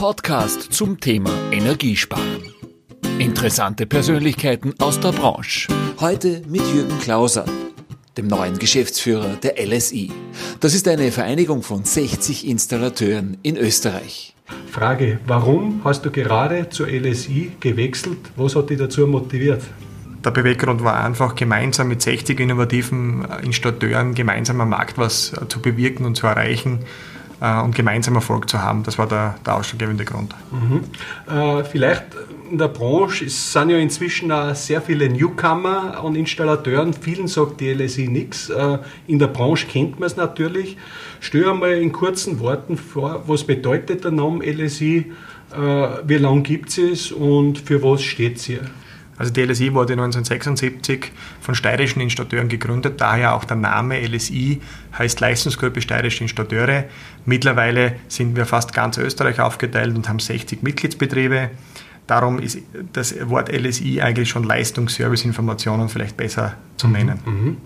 Podcast zum Thema Energiesparen. Interessante Persönlichkeiten aus der Branche. Heute mit Jürgen Klauser, dem neuen Geschäftsführer der LSI. Das ist eine Vereinigung von 60 Installateuren in Österreich. Frage, warum hast du gerade zur LSI gewechselt? Was hat dich dazu motiviert? Der Beweggrund war einfach, gemeinsam mit 60 innovativen Installateuren gemeinsam am Markt was zu bewirken und zu erreichen äh, und gemeinsam Erfolg zu haben. Das war der, der ausschlaggebende Grund. Mhm. Äh, vielleicht in der Branche es sind ja inzwischen auch sehr viele Newcomer und Installateuren. Vielen sagt die LSI nichts. Äh, in der Branche kennt man es natürlich. Stell einmal in kurzen Worten vor, was bedeutet der Name LSI, äh, wie lange gibt es und für was steht sie? Also die LSI wurde 1976 von steirischen Installateuren gegründet, daher auch der Name LSI heißt Leistungsgruppe Steirische Installateure. Mittlerweile sind wir fast ganz Österreich aufgeteilt und haben 60 Mitgliedsbetriebe. Darum ist das Wort LSI eigentlich schon Leistungsserviceinformationen vielleicht besser zu mhm. nennen. Mhm.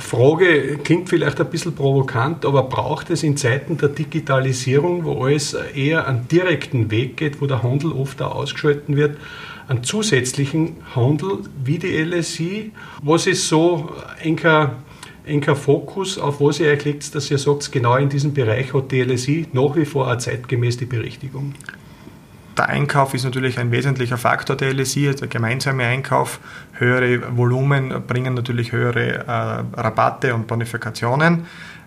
Frage klingt vielleicht ein bisschen provokant, aber braucht es in Zeiten der Digitalisierung, wo alles eher einen direkten Weg geht, wo der Handel oft auch ausgeschalten wird, einen zusätzlichen Handel wie die LSI? Was ist so ein Fokus, auf was ihr euch legt, dass ihr sagt, genau in diesem Bereich hat die LSI nach wie vor auch zeitgemäß die Berechtigung? Der Einkauf ist natürlich ein wesentlicher Faktor der LSI, der gemeinsame Einkauf. Höhere Volumen bringen natürlich höhere äh, Rabatte und Bonifikationen.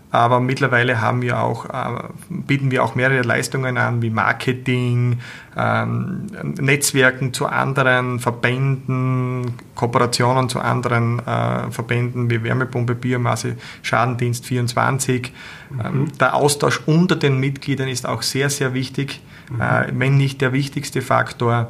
Aber mittlerweile haben wir auch, äh, bieten wir auch mehrere Leistungen an, wie Marketing, ähm, Netzwerken zu anderen Verbänden, Kooperationen zu anderen äh, Verbänden wie Wärmepumpe, Biomasse, Schadendienst 24. Mhm. Ähm, der Austausch unter den Mitgliedern ist auch sehr, sehr wichtig, mhm. äh, wenn nicht der wichtigste Faktor.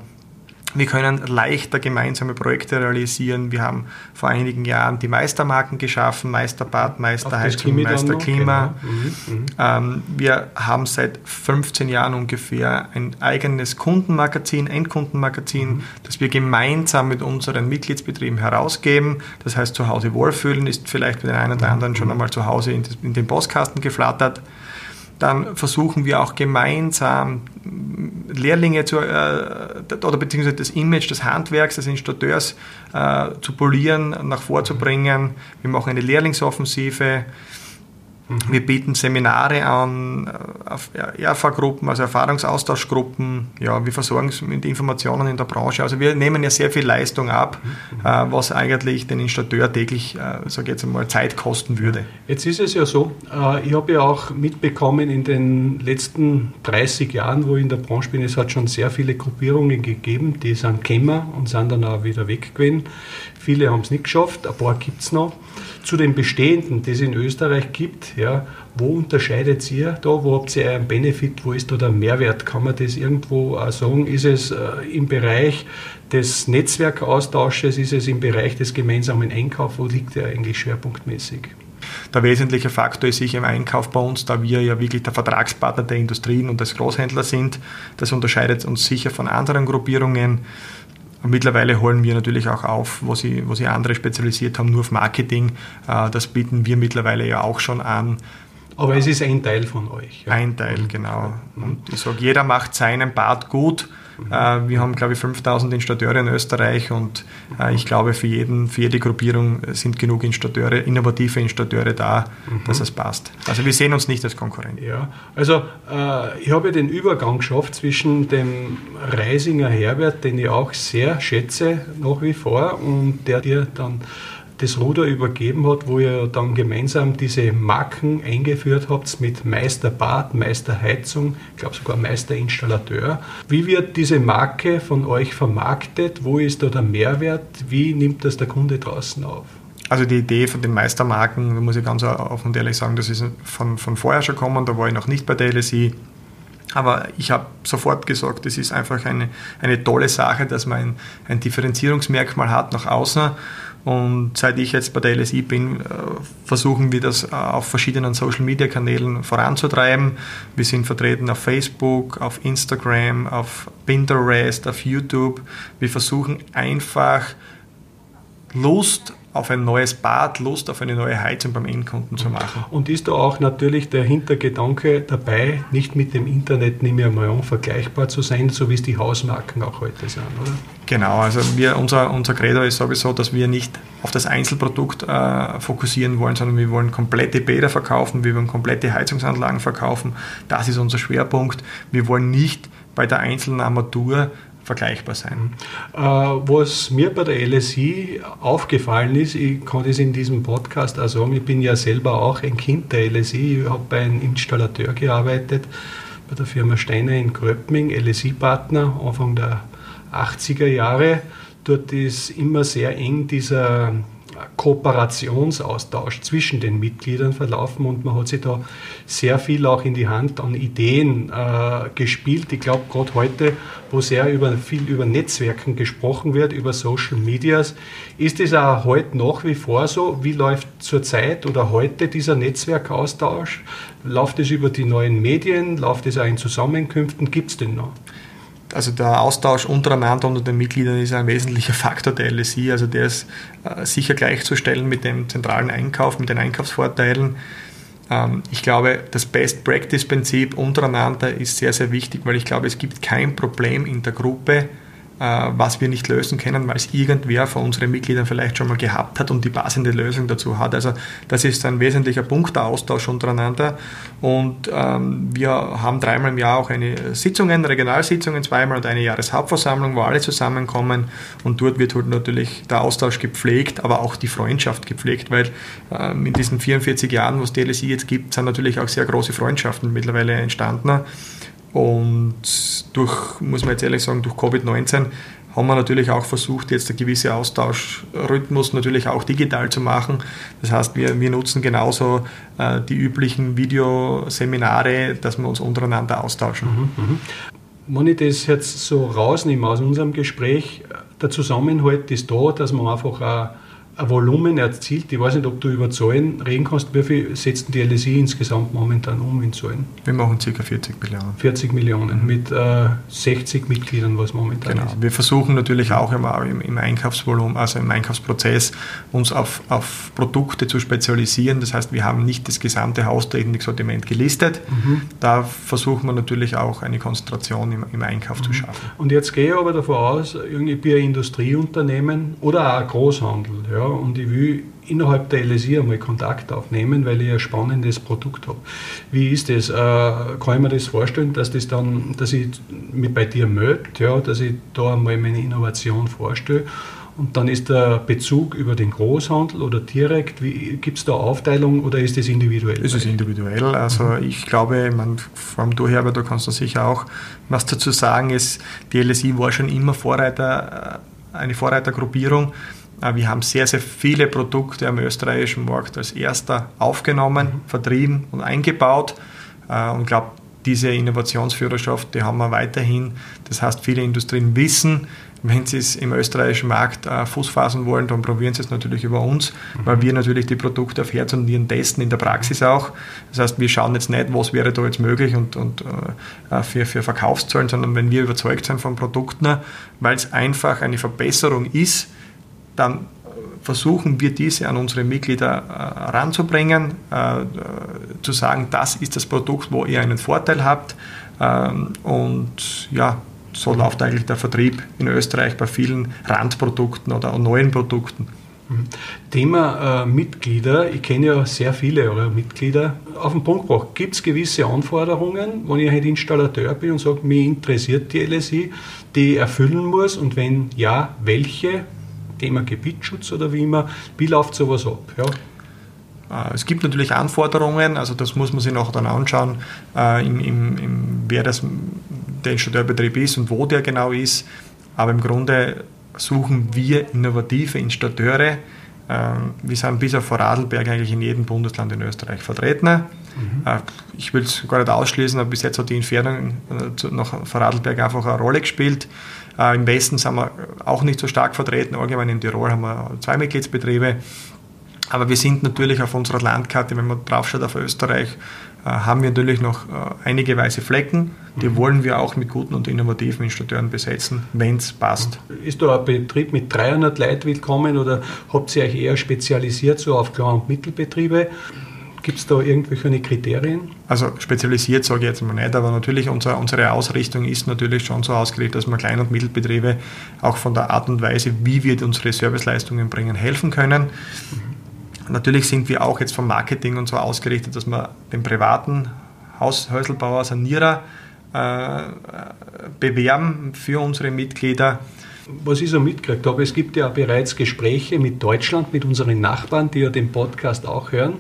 Wir können leichter gemeinsame Projekte realisieren. Wir haben vor einigen Jahren die Meistermarken geschaffen, Meisterbad, Meisterheizung, Meisterklima. Genau. Mhm, mhm. Ähm, wir haben seit 15 Jahren ungefähr ein eigenes Kundenmagazin, Endkundenmagazin, mhm. das wir gemeinsam mit unseren Mitgliedsbetrieben herausgeben. Das heißt, zu Hause wohlfühlen ist vielleicht für den einen oder anderen schon mhm. einmal zu Hause in, in den Postkasten geflattert dann versuchen wir auch gemeinsam Lehrlinge zu, äh, oder beziehungsweise das Image des Handwerks, des Installateurs äh, zu polieren, nach vorzubringen. Wir machen eine Lehrlingsoffensive. Mhm. Wir bieten Seminare an, äh, ERFA-Gruppen, also Erfahrungsaustauschgruppen. Ja, wir versorgen es mit Informationen in der Branche. Also wir nehmen ja sehr viel Leistung ab, mhm. Äh, was eigentlich den Installateur täglich, äh, sage jetzt einmal, Zeit kosten würde. Jetzt ist es ja so, ich habe ja auch mitbekommen in den letzten 30 Jahren, wo ich in der Branche bin, es hat schon sehr viele Gruppierungen gegeben, die sind gekommen und sind dann auch wieder weg gewesen. Viele haben es nicht geschafft, ein paar gibt es noch. Zu den bestehenden, die es in Österreich gibt, ja, wo unterscheidet ihr da? Wo habt ihr einen Benefit? Wo ist da der Mehrwert? Kann man das irgendwo auch sagen? Ist es äh, im Bereich des Netzwerkaustausches? Ist es im Bereich des gemeinsamen Einkaufs? Wo liegt der eigentlich schwerpunktmäßig? Der wesentliche Faktor ist sicher im Einkauf bei uns, da wir ja wirklich der Vertragspartner der Industrien und des Großhändler sind. Das unterscheidet uns sicher von anderen Gruppierungen. Mittlerweile holen wir natürlich auch auf, wo sie, wo sie andere spezialisiert haben, nur auf Marketing. Äh, das bieten wir mittlerweile ja auch schon an. Aber es ist ein Teil von euch. Ja. Ein Teil, genau. Und ich sage, jeder macht seinen Part gut äh, wir haben, glaube ich, 5000 Installateure in Österreich und äh, ich glaube, für, jeden, für jede Gruppierung sind genug Installateure, innovative Installateure da, mhm. dass es passt. Also wir sehen uns nicht als Konkurrent. Ja, also äh, ich habe ja den Übergang geschafft zwischen dem Reisinger Herbert, den ich auch sehr schätze nach wie vor, und der dir dann das Ruder übergeben hat, wo ihr dann gemeinsam diese Marken eingeführt habt mit Meister Bad, Meister Heizung, ich glaube sogar Meister Installateur. Wie wird diese Marke von euch vermarktet? Wo ist da der Mehrwert? Wie nimmt das der Kunde draußen auf? Also die Idee von den Meistermarken, da muss ich ganz offen und ehrlich sagen, das ist von, von vorher schon gekommen, da war ich noch nicht bei der LSI. Aber ich habe sofort gesagt, es ist einfach eine, eine tolle Sache, dass man ein, ein Differenzierungsmerkmal hat nach außen und seit ich jetzt bei der LSI bin, äh, versuchen wir das äh, auf verschiedenen Social-Media-Kanälen voranzutreiben. Wir sind vertreten auf Facebook, auf Instagram, auf Pinterest, auf YouTube. Wir versuchen einfach Lust auf ein neues Bad, Lust auf eine neue Heizung beim Endkunden zu machen. Und ist da auch natürlich der Hintergedanke dabei, nicht mit dem Internet nicht mehr mal vergleichbar zu sein, so wie es die Hausmarken auch heute sind, oder? Genau, also wir, unser, unser Credo ist sowieso, dass wir nicht auf das Einzelprodukt äh, fokussieren wollen, sondern wir wollen komplette Bäder verkaufen, wir wollen komplette Heizungsanlagen verkaufen. Das ist unser Schwerpunkt. Wir wollen nicht bei der einzelnen Armatur vergleichbar sein. Äh, was mir bei der LSI aufgefallen ist, ich kann das in diesem Podcast auch sagen, ich bin ja selber auch ein Kind der LSI, ich habe bei einem Installateur gearbeitet, bei der Firma Steiner in Gröppming, LSI-Partner, Anfang der 80er Jahre. Dort ist immer sehr eng dieser Kooperationsaustausch zwischen den Mitgliedern verlaufen und man hat sich da sehr viel auch in die Hand an Ideen äh, gespielt. Ich glaube, gerade heute, wo sehr über, viel über Netzwerken gesprochen wird, über Social Medias, ist es auch heute nach wie vor so? Wie läuft zurzeit oder heute dieser Netzwerkaustausch? Läuft es über die neuen Medien? Läuft es auch in Zusammenkünften? Gibt es den noch? Also der Austausch untereinander unter den Mitgliedern ist ein wesentlicher Faktor der LSI. Also der ist äh, sicher gleichzustellen mit dem zentralen Einkauf, mit den Einkaufsvorteilen. Ähm, ich glaube, das Best-Practice-Prinzip untereinander ist sehr, sehr wichtig, weil ich glaube, es gibt kein Problem in der Gruppe, was wir nicht lösen können, weil es irgendwer von unseren Mitgliedern vielleicht schon mal gehabt hat und die passende Lösung dazu hat. Also das ist ein wesentlicher Punkt, der Austausch untereinander. Und ähm, wir haben dreimal im Jahr auch eine Sitzungen, Regionalsitzungen zweimal und eine Jahreshauptversammlung, wo alle zusammenkommen und dort wird halt natürlich der Austausch gepflegt, aber auch die Freundschaft gepflegt, weil ähm, in diesen 44 Jahren, was die LSI jetzt gibt, sind natürlich auch sehr große Freundschaften mittlerweile entstanden. Und durch, muss man jetzt ehrlich sagen, durch Covid-19 haben wir natürlich auch versucht, jetzt einen gewissen Austauschrhythmus natürlich auch digital zu machen. Das heißt, wir, wir nutzen genauso äh, die üblichen Videoseminare, dass wir uns untereinander austauschen. Mhm, mhm. Wenn ich das jetzt so rausnehme aus unserem Gespräch, der Zusammenhalt ist da, dass man einfach auch ein Volumen erzielt. Ich weiß nicht, ob du über Zahlen reden kannst. Wie viel setzen die LSI insgesamt momentan um in Zahlen? Wir machen ca. 40 Millionen. 40 Millionen mit äh, 60 Mitgliedern, was momentan genau. ist. Wir versuchen natürlich auch immer im, im, Einkaufsvolumen, also im Einkaufsprozess, uns auf, auf, Produkte zu spezialisieren. Das heißt, wir haben nicht das gesamte Haustechnik-Sortiment gelistet. Mhm. Da versuchen wir natürlich auch eine Konzentration im, im Einkauf mhm. zu schaffen. Und jetzt gehe ich aber davon aus, irgendwie ein Industrieunternehmen oder auch ein Großhandel. Ja, und ich will innerhalb der LSI einmal Kontakt aufnehmen, weil ich ein spannendes Produkt habe. Wie ist das? Äh, kann ich mir das vorstellen, dass das dann, dass ich mich bei dir melde, ja, dass ich da einmal meine Innovation vorstelle und dann ist der Bezug über den Großhandel oder direkt, gibt es da Aufteilung oder ist das individuell? Es ist individuell. Also mhm. ich glaube, man, vor allem du Herbert, da kannst du sicher auch was dazu sagen, ist, die LSI war schon immer Vorreiter, äh, eine Vorreitergruppierung wir haben sehr, sehr viele Produkte am österreichischen Markt als erster aufgenommen, mhm. vertrieben und eingebaut. Äh, und ich glaube, diese Innovationsführerschaft, die haben wir weiterhin. Das heißt, viele Industrien wissen, wenn sie es im österreichischen Markt äh, Fuß fassen wollen, dann probieren sie es natürlich über uns, mhm. weil wir natürlich die Produkte auf Herz und Nieren testen, in der Praxis auch. Das heißt, wir schauen jetzt nicht, was wäre da jetzt möglich und, und äh, für, für Verkaufszahlen, sondern wenn wir überzeugt sind von Produkten, weil es einfach eine Verbesserung ist, dann versuchen wir diese an unsere Mitglieder äh, ranzubringen, äh, zu sagen, das ist das Produkt, wo ihr einen Vorteil habt. Ähm, und ja, so läuft eigentlich der Vertrieb in Österreich bei vielen Randprodukten oder neuen Produkten. Mhm. Thema äh, Mitglieder. Ich kenne ja sehr viele eurer Mitglieder. Auf den Punkt gebracht, gibt es gewisse Anforderungen, wenn ich halt Installateur bin und sage, mich interessiert die LSI, die ich erfüllen muss und wenn ja, welche? Thema Gebietsschutz oder wie immer. Wie läuft sowas ab? Ja? Äh, es gibt natürlich Anforderungen, also das muss man sich noch dann anschauen, äh, im, im, im, wer das, der Installateurbetrieb ist und wo der genau ist. Aber im Grunde suchen wir innovative Installateure. Ähm, wir sind bis auf Vorarlberg eigentlich in jedem Bundesland in Österreich vertreten. Mhm. Äh, ich will es gar nicht ausschließen, aber bis jetzt hat die Entfernung nach Vorarlberg einfach eine Rolle gespielt. Äh, Im Westen sind wir auch nicht so stark vertreten. Allgemein in Tirol haben wir zwei Mitgliedsbetriebe. Aber wir sind natürlich auf unserer Landkarte, wenn man draufschaut auf Österreich, äh, haben wir natürlich noch äh, einige weiße Flecken. Die mhm. wollen wir auch mit guten und innovativen Installateuren besetzen, wenn es passt. Ist da ein Betrieb mit 300 Leuten willkommen oder habt ihr euch eher spezialisiert so auf Klein- und Mittelbetriebe? Gibt es da irgendwelche Kriterien? Also spezialisiert sage ich jetzt mal nicht, aber natürlich unser, unsere Ausrichtung ist natürlich schon so ausgelegt, dass wir Klein- und Mittelbetriebe auch von der Art und Weise, wie wir unsere Serviceleistungen bringen, helfen können. Mhm. Natürlich sind wir auch jetzt vom Marketing und so ausgerichtet, dass wir den privaten Haus Häuselbauer, Sanierer äh, bewerben für unsere Mitglieder. Was ich so mitgekriegt habe, es gibt ja bereits Gespräche mit Deutschland, mit unseren Nachbarn, die ja den Podcast auch hören.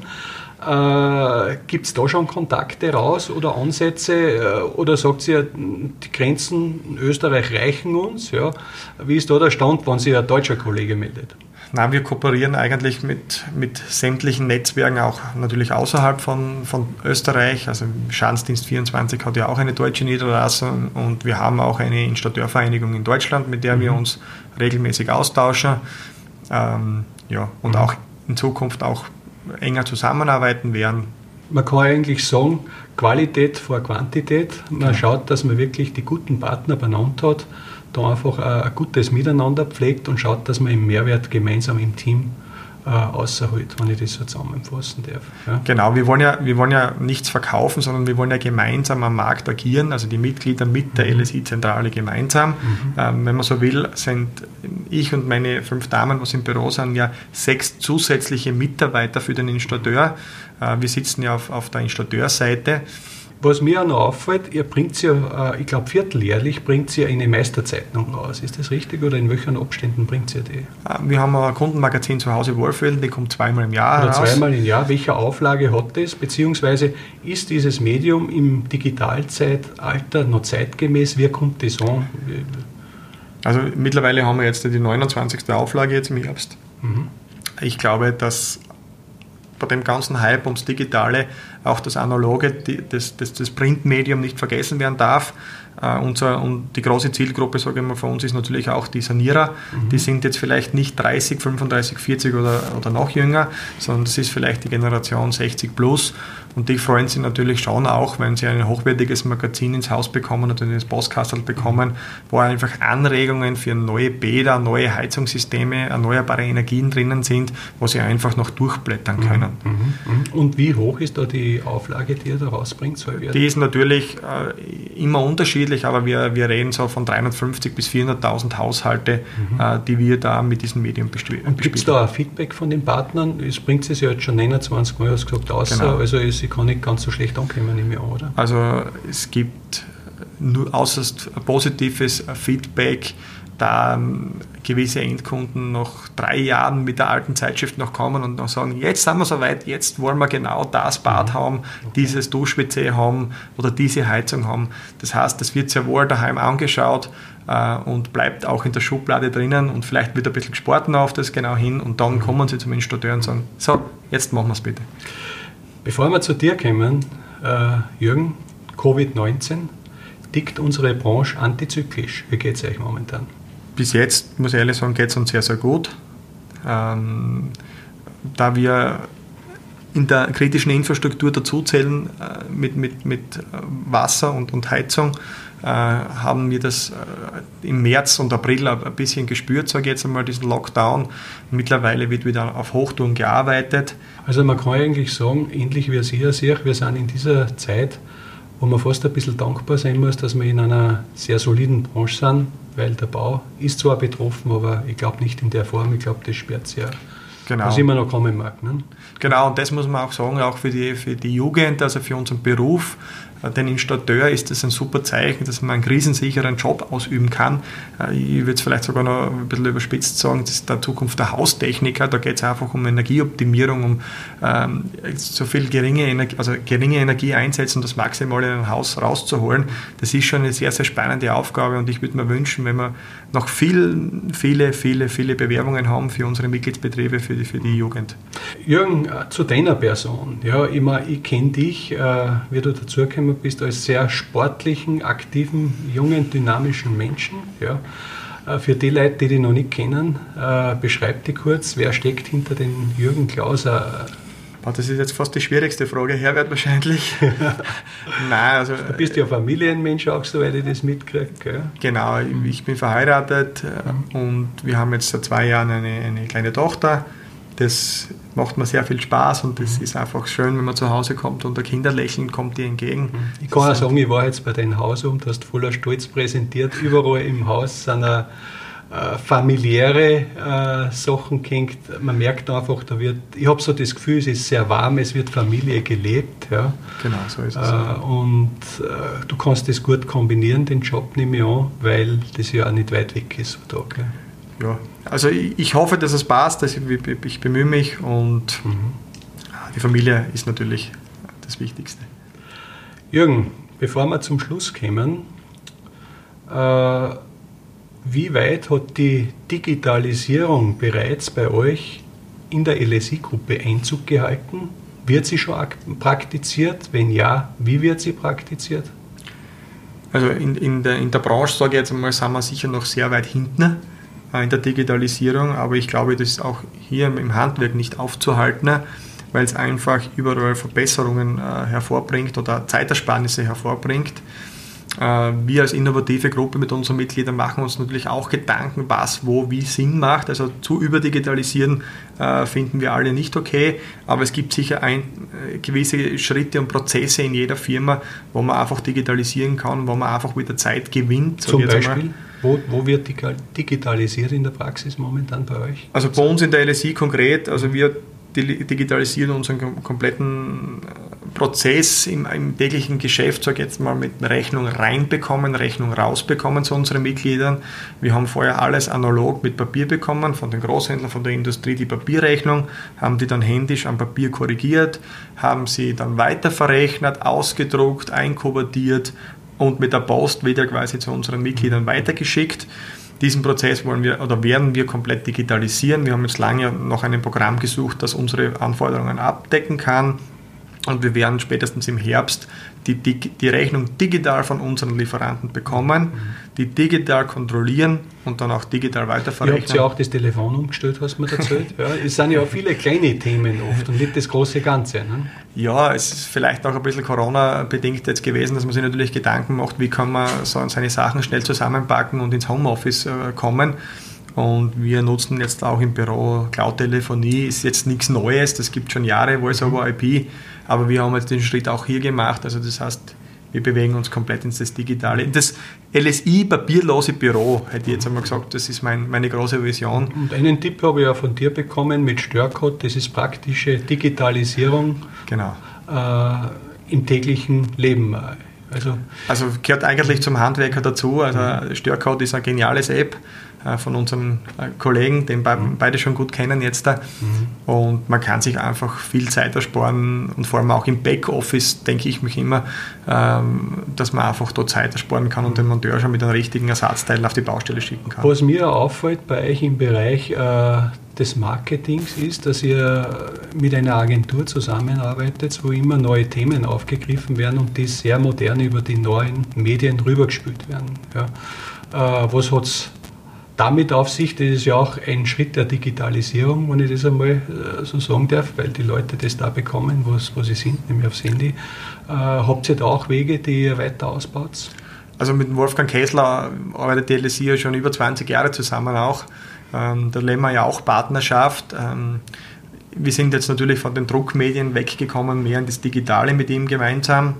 Äh, Gibt es da schon Kontakte raus oder Ansätze? Äh, oder sagt ihr, die Grenzen in Österreich reichen uns? Ja. Wie ist da der Stand, wenn sich ein deutscher Kollege meldet? Nein, wir kooperieren eigentlich mit, mit sämtlichen Netzwerken, auch natürlich außerhalb von, von Österreich. Also Schadensdienst 24 hat ja auch eine deutsche Niederlassung und wir haben auch eine Installateurvereinigung in Deutschland, mit der mhm. wir uns regelmäßig austauschen. Ähm, ja, und mhm. auch in Zukunft auch enger zusammenarbeiten werden. Man kann eigentlich sagen, Qualität vor Quantität. Man ja. schaut, dass man wirklich die guten Partner benannt hat da einfach ein, gutes Miteinander pflegt und schaut, dass man im Mehrwert gemeinsam im Team äh, außerholt, wenn ich das so zusammenfassen darf. Ja. Genau, wir wollen, ja, wir wollen ja nichts verkaufen, sondern wir wollen ja gemeinsam am Markt agieren, also die Mitglieder mit der mhm. LSI-Zentrale gemeinsam. Mhm. Ähm, wenn man so will, sind ich und meine fünf Damen, was im Büro sind, ja sechs zusätzliche Mitarbeiter für den Installateur. Äh, wir sitzen ja auf, auf der Installateurseite. Was mir auch noch auffällt, ihr bringt ja, äh, ich glaube vierteljährlich bringt ihr eine Meisterzeitung raus. Ist das richtig oder in welchen Abständen bringt ihr die? Äh, wir haben ein Kundenmagazin zu Hause Wohlfühlen, die kommt zweimal im Jahr oder raus. Zweimal im Jahr. Welche Auflage hat das? Beziehungsweise ist dieses Medium im Digitalzeitalter noch zeitgemäß? Wie kommt das an? Also mittlerweile haben wir jetzt die 29. Auflage jetzt im Herbst. Mhm. Ich glaube, dass bei dem ganzen Hype ums Digitale auch das Analoge, die, das, das, das Printmedium nicht vergessen werden darf. Äh, unser, und die große Zielgruppe, sage ich mal, von uns ist natürlich auch die Sanierer. Mhm. Die sind jetzt vielleicht nicht 30, 35, 40 oder, oder noch jünger, sondern das ist vielleicht die Generation 60 plus. Und die freuen sich natürlich schon auch, wenn sie ein hochwertiges Magazin ins Haus bekommen oder ins Postkastel bekommen, wo einfach Anregungen für neue Bäder, neue Heizungssysteme, erneuerbare Energien drinnen sind, wo sie einfach noch durchblättern können. Mhm, mhm, mhm. Und wie hoch ist da die Auflage, die ihr da rausbringt? Die ist natürlich äh, immer unterschiedlich, aber wir, wir reden so von 350 bis 400.000 Haushalte, mhm. äh, die wir da mit diesem Medium bespielen. Gibt es da ein Feedback von den Partnern? Es bringt es ja jetzt schon 29 Mal, hast gesagt, aus. Genau. Also es die kann nicht ganz so schlecht ankommen im Jahr, oder? Also es gibt nur äußerst positives Feedback, da gewisse Endkunden nach drei Jahren mit der alten Zeitschrift noch kommen und noch sagen, jetzt sind wir soweit, jetzt wollen wir genau das Bad mhm. haben, dieses Dusch-WC haben oder diese Heizung haben. Das heißt, das wird sehr wohl daheim angeschaut äh, und bleibt auch in der Schublade drinnen und vielleicht wird ein bisschen gespart auf das genau hin und dann mhm. kommen sie zum Installateur und sagen, so, jetzt machen wir es bitte. Bevor wir zu dir kommen, äh, Jürgen, Covid-19, tickt unsere Branche antizyklisch. Wie geht es euch momentan? Bis jetzt, muss ich ehrlich sagen, geht es uns sehr, sehr gut. Ähm, da wir in der kritischen Infrastruktur dazuzählen äh, mit, mit, mit Wasser und, und Heizung, äh, haben wir das äh, im März und April ein bisschen gespürt, sage ich jetzt einmal, diesen Lockdown. Mittlerweile wird wieder auf Hochtouren gearbeitet. Also man kann eigentlich sagen, ähnlich wie es hier sehe, wir sind in dieser Zeit, wo man fast ein bisschen dankbar sein muss, dass wir in einer sehr soliden Branche sind, weil der Bau ist zwar betroffen, aber ich glaube nicht in der Form, ich glaube, das sperrt sehr. Genau. Was immer noch kommen mag. Ne? Genau, und das muss man auch sagen, auch für die, für die Jugend, also für unseren Beruf. Äh, den Installateur ist das ein super Zeichen, dass man einen krisensicheren Job ausüben kann. Äh, ich würde es vielleicht sogar noch ein bisschen überspitzt sagen, das ist der Zukunft der Haustechniker. Da geht es einfach um Energieoptimierung, um ähm, so viel geringe Energie, also geringe Energie einsetzen, das Maximale in ein Haus rauszuholen. Das ist schon eine sehr, sehr spannende Aufgabe und ich würde mir wünschen, wenn wir noch viel, viele, viele, viele Bewerbungen haben für unsere Mitgliedsbetriebe, für die, für die Jugend. Jürgen, äh, zu deiner Person. Ja, ich, ich kenne dich, äh, wie du dazugekommen bist, als sehr sportlichen, aktiven, jungen, dynamischen Menschen. Ja. Äh, für die Leute, die dich noch nicht kennen, äh, beschreib dich kurz, wer steckt hinter den Jürgen Klauser? Das ist jetzt fast die schwierigste Frage, Herbert wahrscheinlich. Nein, also, du bist ja Familienmensch auch, soweit ich das mitkriege. Genau, ich bin verheiratet und wir haben jetzt seit zwei Jahren eine, eine kleine Tochter. Das macht mir sehr viel Spaß und das mhm. ist einfach schön, wenn man zu Hause kommt und der Kinderlächeln kommt dir entgegen. Ich kann auch sagen, ich war jetzt bei deinem Haus und du hast voller Stolz präsentiert. Überall im Haus sind äh, familiäre äh, Sachen gehängt. Man merkt einfach, da wird, ich habe so das Gefühl, es ist sehr warm, es wird Familie gelebt. Ja. Genau, so ist es. Äh, und äh, du kannst das gut kombinieren, den Job nehme ich an, weil das ja auch nicht weit weg ist. Da, Ja, also ich, ich, hoffe, dass es passt, dass ich, ich bemühe mich und mhm. die Familie ist natürlich das Wichtigste. Jürgen, bevor wir zum Schluss kommen, äh, wie weit hat die Digitalisierung bereits bei euch in der LSI-Gruppe Einzug gehalten? Wird sie schon praktiziert? Wenn ja, wie wird sie praktiziert? Also in, in, der, in der Branche, sage ich jetzt einmal, sind wir sicher noch sehr weit hinten äh, in der Digitalisierung, aber ich glaube, das ist auch hier im Handwerk nicht aufzuhalten, weil es einfach überall Verbesserungen äh, hervorbringt oder Zeitersparnisse hervorbringt. Äh, wir als innovative Gruppe mit unseren Mitgliedern machen uns natürlich auch Gedanken, was wo wie Sinn macht. Also zu überdigitalisieren äh, finden wir alle nicht okay, aber es gibt sicher ein, äh, gewisse Schritte und Prozesse in jeder Firma, wo man einfach digitalisieren kann, wo man einfach wieder Zeit gewinnt. Zum Beispiel? Wo, wo, wird digitalisiert in der Praxis momentan bei euch? Also bei uns in der LSI konkret, also wir digitalisieren unseren kompletten Prozess im, im täglichen Geschäft, sage ich jetzt mal, mit Rechnung reinbekommen, Rechnung rausbekommen zu unseren Mitgliedern. Wir haben vorher alles analog mit Papier bekommen, von den Großhändlern, von der Industrie die Papierrechnung, haben die dann händisch am Papier korrigiert, haben sie dann weiter verrechnet, ausgedruckt, einkuvertiert und mit der Post wieder quasi zu unseren Mitgliedern weitergeschickt. Diesen Prozess wollen wir oder werden wir komplett digitalisieren. Wir haben jetzt lange noch ein Programm gesucht, das unsere Anforderungen abdecken kann. Und wir werden spätestens im Herbst die, die, die Rechnung digital von unseren Lieferanten bekommen, die digital kontrollieren und dann auch digital weiterverrechnen. Ihr habt ja auch das Telefon umgestellt, du mir erzählt. ja, es sind ja auch viele kleine Themen oft und nicht das große Ganze. Ne? Ja, es ist vielleicht auch ein bisschen Corona-bedingt jetzt gewesen, dass man sich natürlich Gedanken macht, wie kann man so seine Sachen schnell zusammenpacken und ins Homeoffice äh, kommen. Und wir nutzen jetzt auch im Büro Cloud-Telefonie, ist jetzt nichts Neues, das gibt schon Jahre, Voice over IP, aber wir haben jetzt den Schritt auch hier gemacht. Also das heißt, wir bewegen uns komplett ins das Digitale. In das LSI papierlose Büro, hätte ich jetzt einmal gesagt, das ist mein, meine große Vision. Und einen Tipp habe ich auch von dir bekommen mit Störcode, das ist praktische Digitalisierung genau. äh, im täglichen Leben. Also, also gehört eigentlich zum Handwerker dazu. Also Störcode ist eine geniales App von unseren äh, Kollegen, den mhm. beide schon gut kennen jetzt da. Mhm. Und man kann sich einfach viel Zeit ersparen und vor allem auch im Backoffice denke ich mich immer, ähm, dass man einfach dort Zeit ersparen kann und den Monteur schon mit einem richtigen Ersatzteil auf die Baustelle schicken kann. Was mir auffällt bei euch im Bereich äh, des Marketings ist, dass ihr mit einer Agentur zusammenarbeitet, wo immer neue Themen aufgegriffen werden und die sehr modern über die neuen Medien rübergespült werden. Ja. Äh, was hat es damit auf sich, das ist ja auch ein Schritt der Digitalisierung, wenn ich das einmal äh, so sagen darf, weil die Leute das da bekommen, wo, sie sind, nämlich aufs Handy. Äh, habt ihr da auch Wege, die ihr weiter ausbaut? Also mit Wolfgang Kessler arbeitet die LSI ja schon über 20 Jahre zusammen auch. Ähm, da leben wir ja auch Partnerschaft. Ähm, wir sind jetzt natürlich von den Druckmedien weggekommen, mehr in das Digitale mit ihm gemeinsam.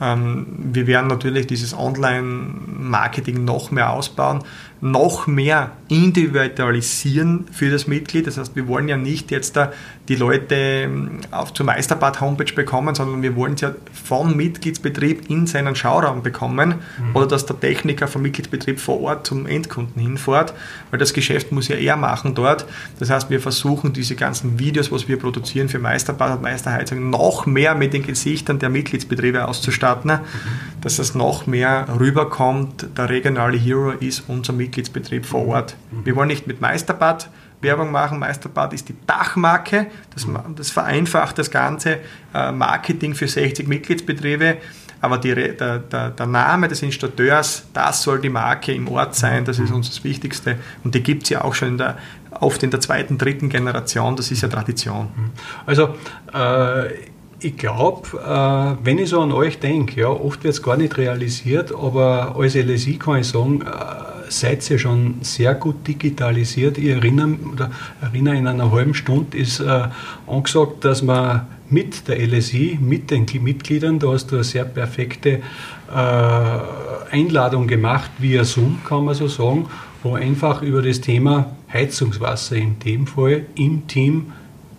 Ähm, wir werden natürlich dieses Online-Marketing noch mehr ausbauen noch mehr individualisieren für das Mitglied. Das heißt, wir wollen ja nicht jetzt da die Leute ähm, auf zur Meisterbad-Homepage bekommen, sondern wir wollen es ja vom Mitgliedsbetrieb in seinen Schauraum bekommen mhm. oder dass der Techniker vom Mitgliedsbetrieb vor Ort zum Endkunden hinfährt, weil das Geschäft muss ja er machen dort. Das heißt, wir versuchen diese ganzen Videos, was wir produzieren für Meisterbad und Meisterheizung, noch mehr mit den Gesichtern der Mitgliedsbetriebe auszustatten, mhm. dass es noch mehr rüberkommt. Der regionale Hero ist unser Mitglied Mitgliedsbetrieb vor Ort. Wir wollen nicht mit Meisterbad Werbung machen. Meisterbad ist die Dachmarke. Das, das vereinfacht das ganze äh, Marketing für 60 Mitgliedsbetriebe. aber die, der, der, der, Name des Installateurs, das soll die Marke im Ort sein, das ist uns das Wichtigste. Und die gibt es ja auch schon in der, oft in der zweiten, dritten Generation, das ist ja Tradition. Also äh, ich glaube, äh, wenn ich so an euch denke, ja, oft wird es gar nicht realisiert, aber als LSI kann ich sagen, äh, seid ihr schon sehr gut digitalisiert. Ich erinnere, erinnere in einer halben Stunde ist äh, angesagt, dass man mit der LSI, mit den Mitgliedern, da hast du eine sehr perfekte Einladung gemacht via Zoom, kann man so sagen, wo einfach über das Thema Heizungswasser in dem Fall im Team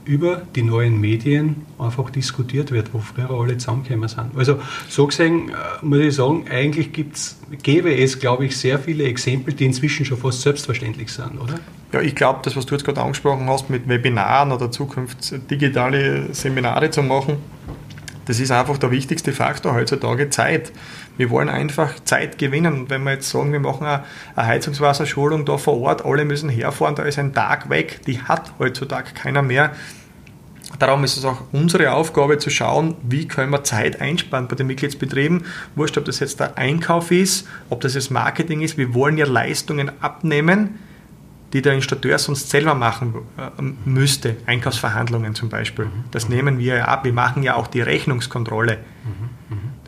über die neuen Medien einfach diskutiert wird, wo früher alle zusammengekommen sind. Also so gesehen äh, muss ich sagen, eigentlich gibt's, gäbe es, glaube ich, sehr viele Exempel, die inzwischen schon fast selbstverständlich sind, oder? Ja, ich glaube, das, was du jetzt gerade angesprochen hast, mit Webinaren oder Zukunft digitale Seminare zu machen, das ist einfach der wichtigste Faktor heutzutage, Zeit. Wir wollen einfach Zeit gewinnen. Und wenn wir jetzt sagen, wir machen eine Heizungswasserschulung da vor Ort, alle müssen herfahren, da ist ein Tag weg, die hat heutzutage keiner mehr. Darum ist es auch unsere Aufgabe zu schauen, wie können wir Zeit einsparen bei den Mitgliedsbetrieben. Wurscht, ob das jetzt der Einkauf ist, ob das jetzt Marketing ist. Wir wollen ja Leistungen abnehmen, die der Installateur sonst selber machen äh, müsste. Einkaufsverhandlungen zum Beispiel. Das nehmen wir ja ab. Wir machen ja auch die Rechnungskontrolle.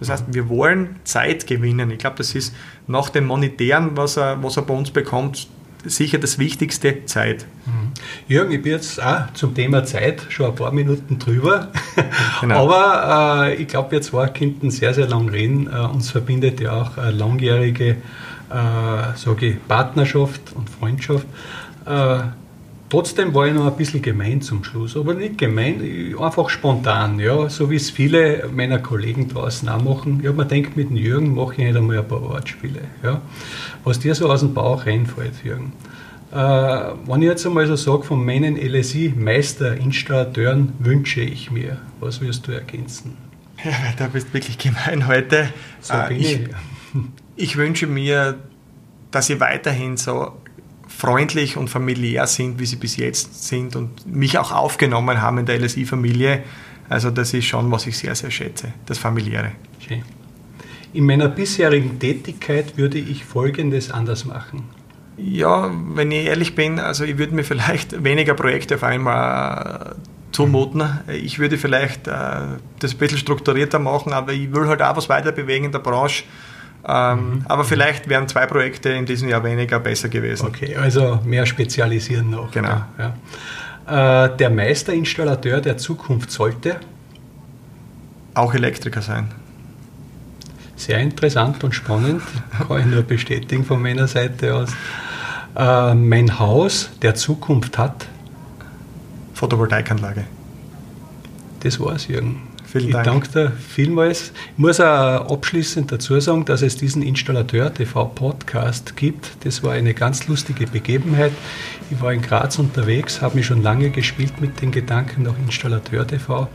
Das heißt, wir wollen Zeit gewinnen. Ich glaube, das ist nach dem Monetären, was er, was er bei uns bekommt, sicher das Wichtigste, Zeit. Mhm. Jürgen, ich bin jetzt auch zum Thema Zeit schon ein paar Minuten drüber. Genau. Aber äh, ich glaube, wir zwei könnten sehr, sehr lang reden. Äh, uns verbindet ja auch eine langjährige äh, sage ich, Partnerschaft und Freundschaft. Äh, Trotzdem war ich noch ein bisschen gemein zum Schluss, aber nicht gemein, einfach spontan, ja, so wie es viele meiner Kollegen draußen auch machen. Ja, man denkt, mit dem Jürgen mache ich nicht einmal ein paar Wortspiele. Ja. Was dir so aus dem Bauch reinfällt, Jürgen. Äh, wenn ich jetzt einmal so sage, von meinen LSI-Meister-Installateuren wünsche ich mir, was wirst du ergänzen? Ja, da bist wirklich gemein heute. So äh, ich, ich. Ich wünsche mir, dass ihr weiterhin so freundlich und familiär sind, wie sie bis jetzt sind und mich auch aufgenommen haben in der LSI-Familie. Also das ist schon, was ich sehr, sehr schätze, das familiäre. Schön. In meiner bisherigen Tätigkeit würde ich Folgendes anders machen. Ja, wenn ich ehrlich bin, also ich würde mir vielleicht weniger Projekte auf einmal zumuten. Ich würde vielleicht äh, das ein bisschen strukturierter machen, aber ich will halt auch was weiter bewegen in der Branche. Ähm, mhm. Aber vielleicht wären zwei Projekte in diesem Jahr weniger besser gewesen. Okay, also mehr spezialisieren noch. Genau. Ja. Äh, der Meisterinstallateur der Zukunft sollte auch Elektriker sein. Sehr interessant und spannend, kann ich nur bestätigen von meiner Seite aus. Äh, mein Haus der Zukunft hat Photovoltaikanlage. Das war's, Jürgen. Vielen ich Dank. danke dir vielmals. Ich muss auch abschließend dazu sagen, dass es diesen Installateur TV Podcast gibt. Das war eine ganz lustige Begebenheit. Ich war in Graz unterwegs, habe mich schon lange gespielt mit den Gedanken nach Installateur TV.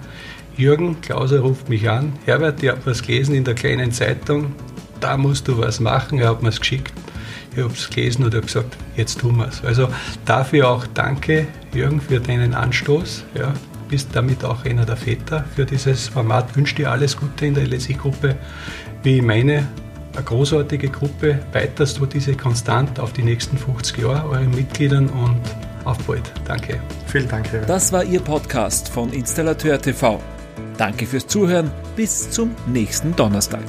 Jürgen Klauser ruft mich an. Herbert, ich habe was gelesen in der kleinen Zeitung. Da musst du was machen. Er hat mir es geschickt. Ich habe es gelesen und habe gesagt, jetzt tun wir es. Also dafür auch danke, Jürgen, für deinen Anstoß. Ja, bist damit auch einer der Väter für dieses Format. Wünsche dir alles Gute in der LSI-Gruppe. Wie meine, eine großartige Gruppe. Weiterst du diese konstant auf die nächsten 50 Jahre euren Mitgliedern und auf bald. Danke. Vielen Dank. Herr. Das war Ihr Podcast von Installateur TV. Danke fürs Zuhören. Bis zum nächsten Donnerstag.